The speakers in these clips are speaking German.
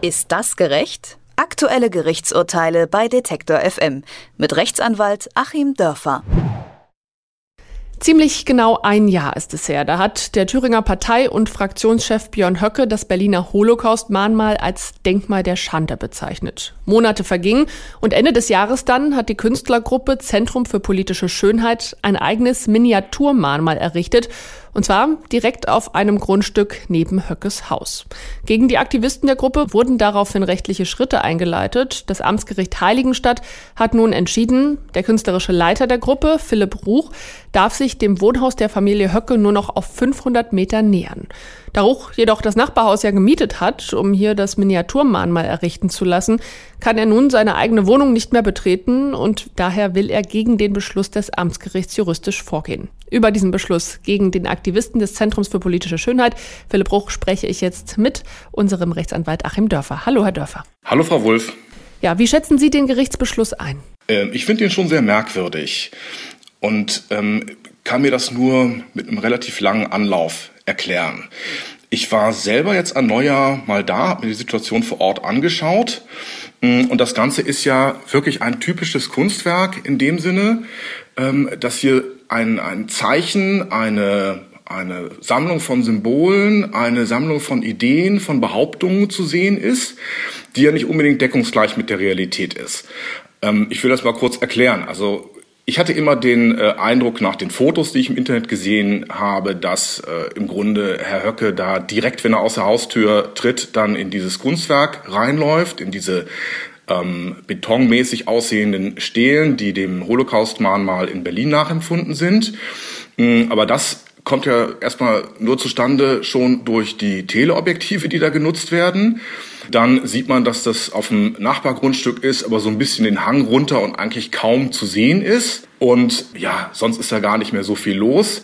Ist das gerecht? Aktuelle Gerichtsurteile bei Detektor FM mit Rechtsanwalt Achim Dörfer. Ziemlich genau ein Jahr ist es her. Da hat der Thüringer Partei- und Fraktionschef Björn Höcke das Berliner Holocaust-Mahnmal als Denkmal der Schande bezeichnet. Monate vergingen und Ende des Jahres dann hat die Künstlergruppe Zentrum für politische Schönheit ein eigenes Miniaturmahnmal errichtet und zwar direkt auf einem Grundstück neben Höckes Haus. Gegen die Aktivisten der Gruppe wurden daraufhin rechtliche Schritte eingeleitet. Das Amtsgericht Heiligenstadt hat nun entschieden, der künstlerische Leiter der Gruppe, Philipp Ruch, darf sich dem Wohnhaus der Familie Höcke nur noch auf 500 Meter nähern. Da Ruch jedoch das Nachbarhaus ja gemietet hat, um hier das Miniaturmahnmal errichten zu lassen, kann er nun seine eigene Wohnung nicht mehr betreten und daher will er gegen den Beschluss des Amtsgerichts juristisch vorgehen. Über diesen Beschluss gegen den Aktivisten des Zentrums für politische Schönheit, Philipp Ruch, spreche ich jetzt mit unserem Rechtsanwalt Achim Dörfer. Hallo, Herr Dörfer. Hallo, Frau Wulff. Ja, wie schätzen Sie den Gerichtsbeschluss ein? Ähm, ich finde ihn schon sehr merkwürdig und ähm, kann mir das nur mit einem relativ langen Anlauf erklären. Ich war selber jetzt an Neujahr mal da, habe mir die Situation vor Ort angeschaut. Mm, und das Ganze ist ja wirklich ein typisches Kunstwerk in dem Sinne, ähm, dass hier ein, ein Zeichen, eine, eine Sammlung von Symbolen, eine Sammlung von Ideen, von Behauptungen zu sehen ist, die ja nicht unbedingt deckungsgleich mit der Realität ist. Ähm, ich will das mal kurz erklären. Also ich hatte immer den äh, Eindruck nach den Fotos, die ich im Internet gesehen habe, dass äh, im Grunde Herr Höcke da direkt, wenn er aus der Haustür tritt, dann in dieses Kunstwerk reinläuft, in diese ähm, betonmäßig aussehenden Stelen, die dem Holocaust-Mahnmal in Berlin nachempfunden sind. Mm, aber das kommt ja erstmal nur zustande schon durch die Teleobjektive, die da genutzt werden. Dann sieht man, dass das auf dem Nachbargrundstück ist, aber so ein bisschen den Hang runter und eigentlich kaum zu sehen ist. Und ja, sonst ist da gar nicht mehr so viel los.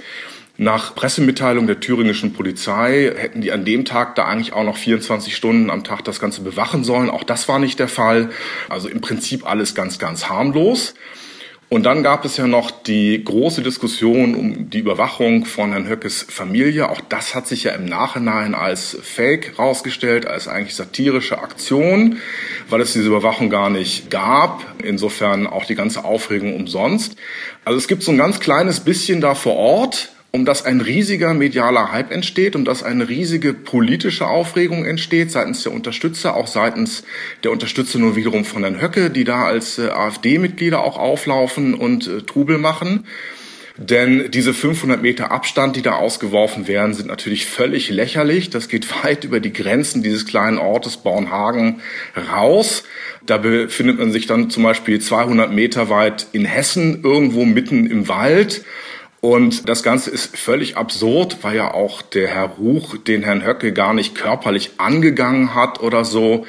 Nach Pressemitteilung der thüringischen Polizei hätten die an dem Tag da eigentlich auch noch 24 Stunden am Tag das Ganze bewachen sollen. Auch das war nicht der Fall. Also im Prinzip alles ganz, ganz harmlos. Und dann gab es ja noch die große Diskussion um die Überwachung von Herrn Höckes Familie. Auch das hat sich ja im Nachhinein als Fake rausgestellt, als eigentlich satirische Aktion, weil es diese Überwachung gar nicht gab. Insofern auch die ganze Aufregung umsonst. Also es gibt so ein ganz kleines bisschen da vor Ort, um das ein riesiger medialer Hype entsteht, um das eine riesige politische Aufregung entsteht seitens der Unterstützer, auch seitens der Unterstützer nur wiederum von Herrn Höcke, die da als äh, AfD-Mitglieder auch auflaufen und äh, Trubel machen. Denn diese 500 Meter Abstand, die da ausgeworfen werden, sind natürlich völlig lächerlich. Das geht weit über die Grenzen dieses kleinen Ortes Bornhagen raus. Da befindet man sich dann zum Beispiel 200 Meter weit in Hessen, irgendwo mitten im Wald. Und das Ganze ist völlig absurd, weil ja auch der Herr Ruch den Herrn Höcke gar nicht körperlich angegangen hat oder so.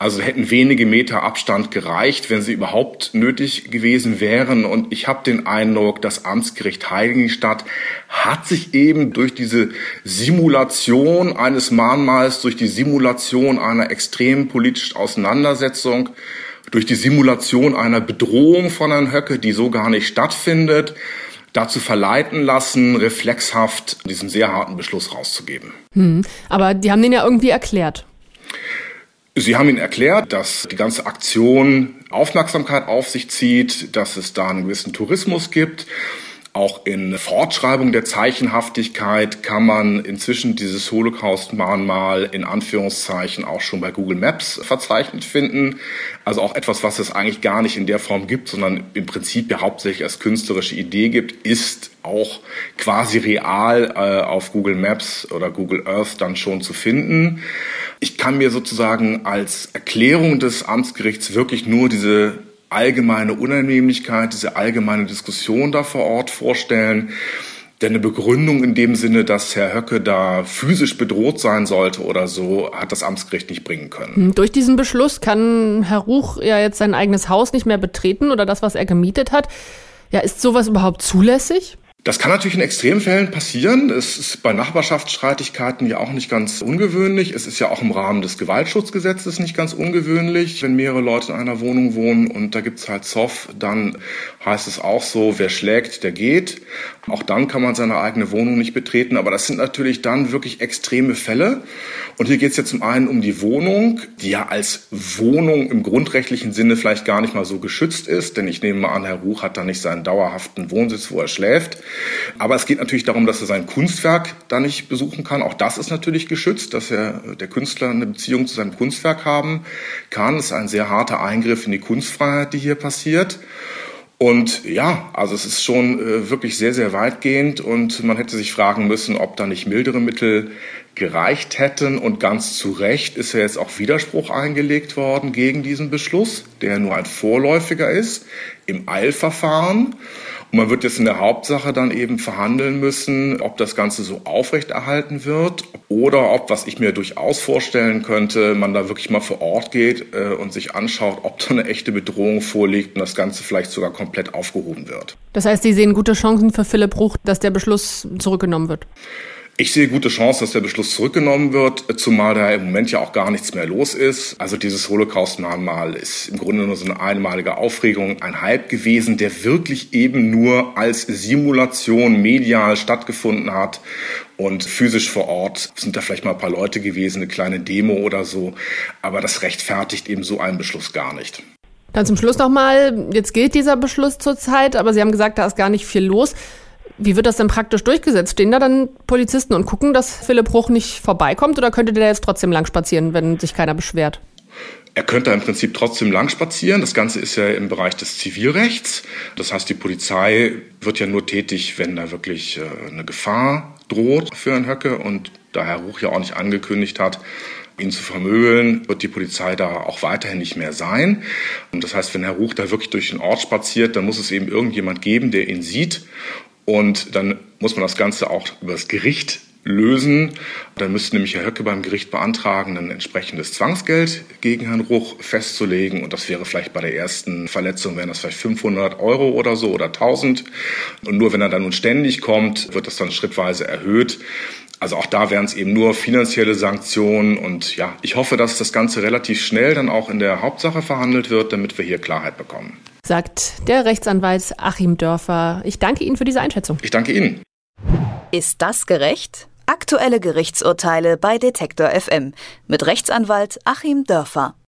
Also hätten wenige Meter Abstand gereicht, wenn sie überhaupt nötig gewesen wären. Und ich habe den Eindruck, das Amtsgericht Heiligenstadt hat sich eben durch diese Simulation eines Mahnmals, durch die Simulation einer extremen politischen Auseinandersetzung, durch die Simulation einer Bedrohung von Herrn Höcke, die so gar nicht stattfindet, dazu verleiten lassen, reflexhaft diesen sehr harten Beschluss rauszugeben. Hm, aber die haben den ja irgendwie erklärt. Sie haben ihn erklärt, dass die ganze Aktion Aufmerksamkeit auf sich zieht, dass es da einen gewissen Tourismus gibt auch in Fortschreibung der Zeichenhaftigkeit kann man inzwischen dieses Holocaust-Mahnmal in Anführungszeichen auch schon bei Google Maps verzeichnet finden. Also auch etwas, was es eigentlich gar nicht in der Form gibt, sondern im Prinzip ja hauptsächlich als künstlerische Idee gibt, ist auch quasi real äh, auf Google Maps oder Google Earth dann schon zu finden. Ich kann mir sozusagen als Erklärung des Amtsgerichts wirklich nur diese allgemeine Unannehmlichkeit, diese allgemeine Diskussion da vor Ort vorstellen. Denn eine Begründung in dem Sinne, dass Herr Höcke da physisch bedroht sein sollte oder so, hat das Amtsgericht nicht bringen können. Hm, durch diesen Beschluss kann Herr Ruch ja jetzt sein eigenes Haus nicht mehr betreten oder das, was er gemietet hat. Ja, ist sowas überhaupt zulässig? Das kann natürlich in Extremfällen passieren. Es ist bei Nachbarschaftsstreitigkeiten ja auch nicht ganz ungewöhnlich. Es ist ja auch im Rahmen des Gewaltschutzgesetzes nicht ganz ungewöhnlich, wenn mehrere Leute in einer Wohnung wohnen und da gibt's halt Zoff, dann heißt es auch so, wer schlägt, der geht. Auch dann kann man seine eigene Wohnung nicht betreten. Aber das sind natürlich dann wirklich extreme Fälle. Und hier geht's ja zum einen um die Wohnung, die ja als Wohnung im grundrechtlichen Sinne vielleicht gar nicht mal so geschützt ist. Denn ich nehme mal an, Herr Ruch hat da nicht seinen dauerhaften Wohnsitz, wo er schläft. Aber es geht natürlich darum, dass er sein Kunstwerk da nicht besuchen kann. Auch das ist natürlich geschützt, dass er, der Künstler eine Beziehung zu seinem Kunstwerk haben kann. Das ist ein sehr harter Eingriff in die Kunstfreiheit, die hier passiert. Und ja, also es ist schon äh, wirklich sehr, sehr weitgehend und man hätte sich fragen müssen, ob da nicht mildere Mittel gereicht hätten. Und ganz zu Recht ist ja jetzt auch Widerspruch eingelegt worden gegen diesen Beschluss, der nur ein vorläufiger ist im Eilverfahren. Und man wird jetzt in der Hauptsache dann eben verhandeln müssen, ob das Ganze so aufrechterhalten wird oder ob, was ich mir durchaus vorstellen könnte, man da wirklich mal vor Ort geht äh, und sich anschaut, ob da eine echte Bedrohung vorliegt und das Ganze vielleicht sogar komplett aufgehoben wird. Das heißt, Sie sehen gute Chancen für Philipp Bruch, dass der Beschluss zurückgenommen wird? Ich sehe gute Chance, dass der Beschluss zurückgenommen wird, zumal da im Moment ja auch gar nichts mehr los ist. Also dieses Holocaust-Mahnmal ist im Grunde nur so eine einmalige Aufregung, ein Hype gewesen, der wirklich eben nur als Simulation medial stattgefunden hat. Und physisch vor Ort sind da vielleicht mal ein paar Leute gewesen, eine kleine Demo oder so. Aber das rechtfertigt eben so einen Beschluss gar nicht. Dann zum Schluss nochmal, jetzt gilt dieser Beschluss zurzeit, aber Sie haben gesagt, da ist gar nicht viel los. Wie wird das denn praktisch durchgesetzt? Stehen da dann Polizisten und gucken, dass Philipp Bruch nicht vorbeikommt oder könnte der jetzt trotzdem lang spazieren, wenn sich keiner beschwert? Er könnte im Prinzip trotzdem lang spazieren. Das Ganze ist ja im Bereich des Zivilrechts. Das heißt, die Polizei wird ja nur tätig, wenn da wirklich äh, eine Gefahr droht für Herrn Höcke. Und da Herr Ruch ja auch nicht angekündigt hat, ihn zu vermöbeln, wird die Polizei da auch weiterhin nicht mehr sein. Und das heißt, wenn Herr Ruch da wirklich durch den Ort spaziert, dann muss es eben irgendjemand geben, der ihn sieht und dann muss man das Ganze auch über das Gericht lösen. Dann müsste nämlich Herr Höcke beim Gericht beantragen, ein entsprechendes Zwangsgeld gegen Herrn Ruch festzulegen. Und das wäre vielleicht bei der ersten Verletzung, wären das vielleicht 500 Euro oder so oder 1000. Und nur wenn er dann nun ständig kommt, wird das dann schrittweise erhöht. Also auch da wären es eben nur finanzielle Sanktionen. Und ja, ich hoffe, dass das Ganze relativ schnell dann auch in der Hauptsache verhandelt wird, damit wir hier Klarheit bekommen sagt der Rechtsanwalt Achim Dörfer. Ich danke Ihnen für diese Einschätzung. Ich danke Ihnen. Ist das gerecht? Aktuelle Gerichtsurteile bei Detektor FM mit Rechtsanwalt Achim Dörfer.